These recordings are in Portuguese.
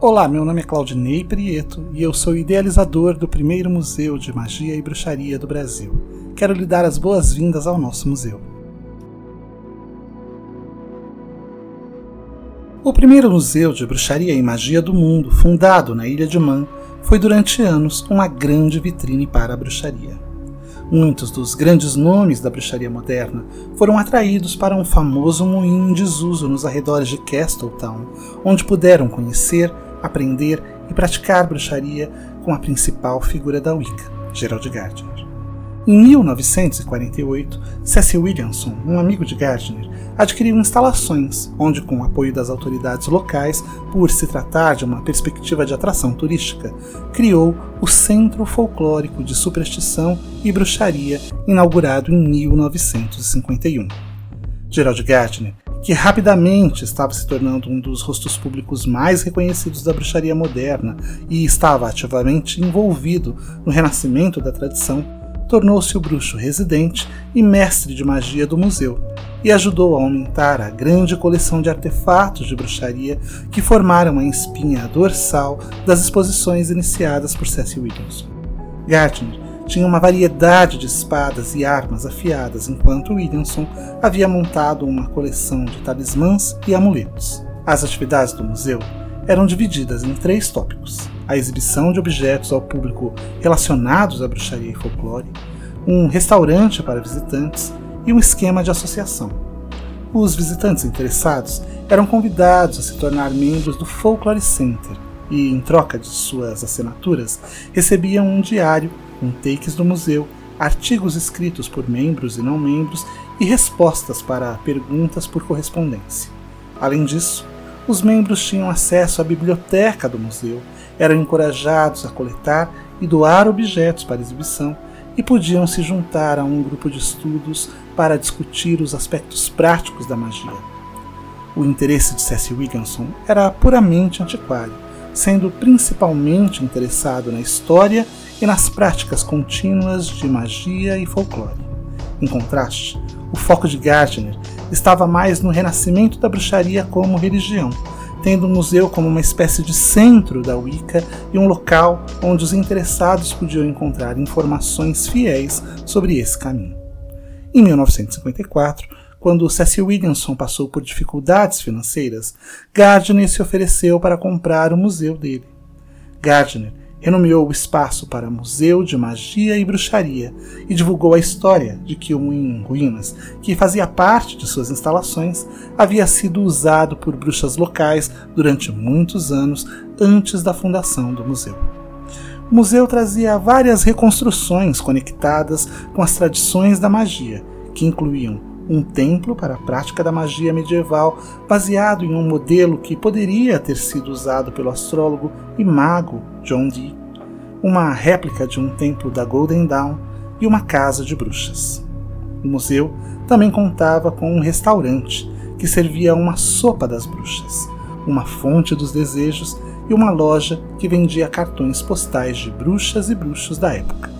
Olá, meu nome é Claudinei Prieto e eu sou idealizador do primeiro Museu de Magia e Bruxaria do Brasil. Quero lhe dar as boas-vindas ao nosso museu. O primeiro museu de bruxaria e magia do mundo, fundado na Ilha de Man, foi durante anos uma grande vitrine para a bruxaria. Muitos dos grandes nomes da bruxaria moderna foram atraídos para um famoso moinho em desuso nos arredores de Castletown, onde puderam conhecer aprender e praticar bruxaria com a principal figura da Wicca, Gerald Gardner. Em 1948, Cecil Williamson, um amigo de Gardner, adquiriu instalações, onde, com o apoio das autoridades locais, por se tratar de uma perspectiva de atração turística, criou o Centro Folclórico de Superstição e Bruxaria, inaugurado em 1951. Gerald Gardner que rapidamente estava se tornando um dos rostos públicos mais reconhecidos da bruxaria moderna e estava ativamente envolvido no renascimento da tradição, tornou-se o bruxo residente e mestre de magia do museu e ajudou a aumentar a grande coleção de artefatos de bruxaria que formaram a espinha dorsal das exposições iniciadas por Cecil Williamson. Gardner tinha uma variedade de espadas e armas afiadas, enquanto Williamson havia montado uma coleção de talismãs e amuletos. As atividades do museu eram divididas em três tópicos: a exibição de objetos ao público relacionados à bruxaria e folclore, um restaurante para visitantes e um esquema de associação. Os visitantes interessados eram convidados a se tornar membros do Folklore Center e, em troca de suas assinaturas, recebiam um diário com takes do museu, artigos escritos por membros e não membros e respostas para perguntas por correspondência. Além disso, os membros tinham acesso à biblioteca do museu, eram encorajados a coletar e doar objetos para exibição e podiam se juntar a um grupo de estudos para discutir os aspectos práticos da magia. O interesse de Cecil Williamson era puramente antiquário, sendo principalmente interessado na história e nas práticas contínuas de magia e folclore. Em contraste, o foco de Gardner estava mais no renascimento da bruxaria como religião, tendo o museu como uma espécie de centro da Wicca e um local onde os interessados podiam encontrar informações fiéis sobre esse caminho. Em 1954, quando Cecil Williamson passou por dificuldades financeiras, Gardner se ofereceu para comprar o museu dele. Gardner renomeou o espaço para Museu de Magia e Bruxaria e divulgou a história de que o moinho em ruínas, que fazia parte de suas instalações, havia sido usado por bruxas locais durante muitos anos antes da fundação do museu. O museu trazia várias reconstruções conectadas com as tradições da magia, que incluíam um templo para a prática da magia medieval, baseado em um modelo que poderia ter sido usado pelo astrólogo e mago John Dee, uma réplica de um templo da Golden Dawn e uma casa de bruxas. O museu também contava com um restaurante que servia uma sopa das bruxas, uma fonte dos desejos e uma loja que vendia cartões postais de bruxas e bruxos da época.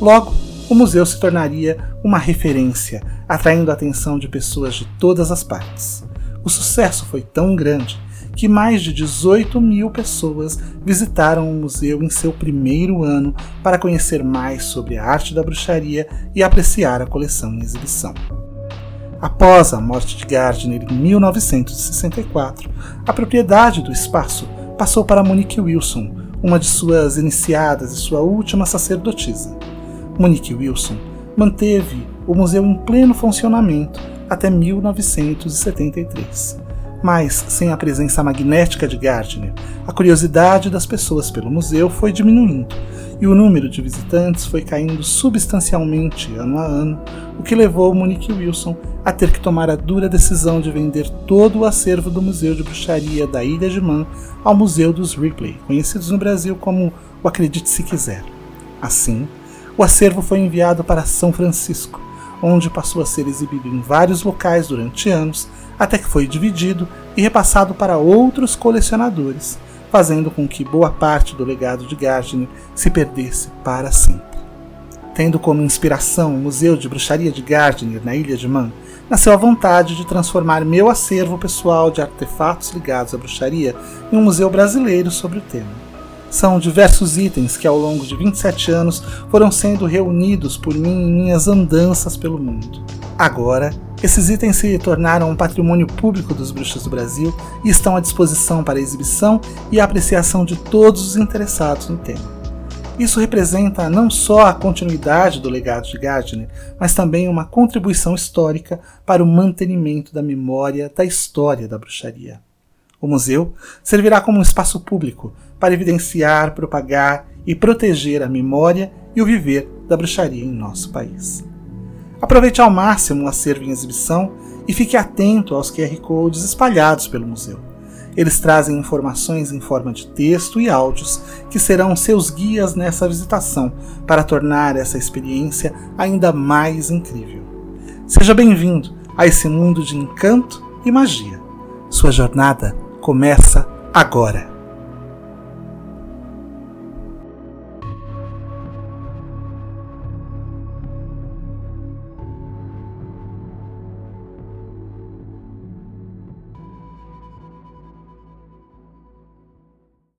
Logo, o museu se tornaria uma referência, atraindo a atenção de pessoas de todas as partes. O sucesso foi tão grande que mais de 18 mil pessoas visitaram o museu em seu primeiro ano para conhecer mais sobre a arte da bruxaria e apreciar a coleção em exibição. Após a morte de Gardner em 1964, a propriedade do espaço passou para Monique Wilson, uma de suas iniciadas e sua última sacerdotisa. Monique Wilson manteve o museu em pleno funcionamento até 1973. Mas, sem a presença magnética de Gardner, a curiosidade das pessoas pelo museu foi diminuindo e o número de visitantes foi caindo substancialmente ano a ano, o que levou Monique Wilson a ter que tomar a dura decisão de vender todo o acervo do Museu de Bruxaria da Ilha de Man ao Museu dos Ripley, conhecidos no Brasil como o Acredite Se Quiser. Assim, o acervo foi enviado para São Francisco, onde passou a ser exibido em vários locais durante anos, até que foi dividido e repassado para outros colecionadores, fazendo com que boa parte do legado de Gardner se perdesse para sempre. Tendo como inspiração o Museu de Bruxaria de Gardner, na Ilha de Man, nasceu a vontade de transformar meu acervo pessoal de artefatos ligados à bruxaria em um museu brasileiro sobre o tema. São diversos itens que, ao longo de 27 anos, foram sendo reunidos por mim em minhas andanças pelo mundo. Agora, esses itens se tornaram um patrimônio público dos bruxos do Brasil e estão à disposição para exibição e apreciação de todos os interessados no tema. Isso representa não só a continuidade do legado de Gardner, mas também uma contribuição histórica para o mantenimento da memória da história da bruxaria. O museu servirá como um espaço público para evidenciar, propagar e proteger a memória e o viver da bruxaria em nosso país. Aproveite ao máximo o acervo em exibição e fique atento aos QR Codes espalhados pelo museu. Eles trazem informações em forma de texto e áudios que serão seus guias nessa visitação para tornar essa experiência ainda mais incrível. Seja bem-vindo a esse mundo de encanto e magia. Sua jornada começa agora.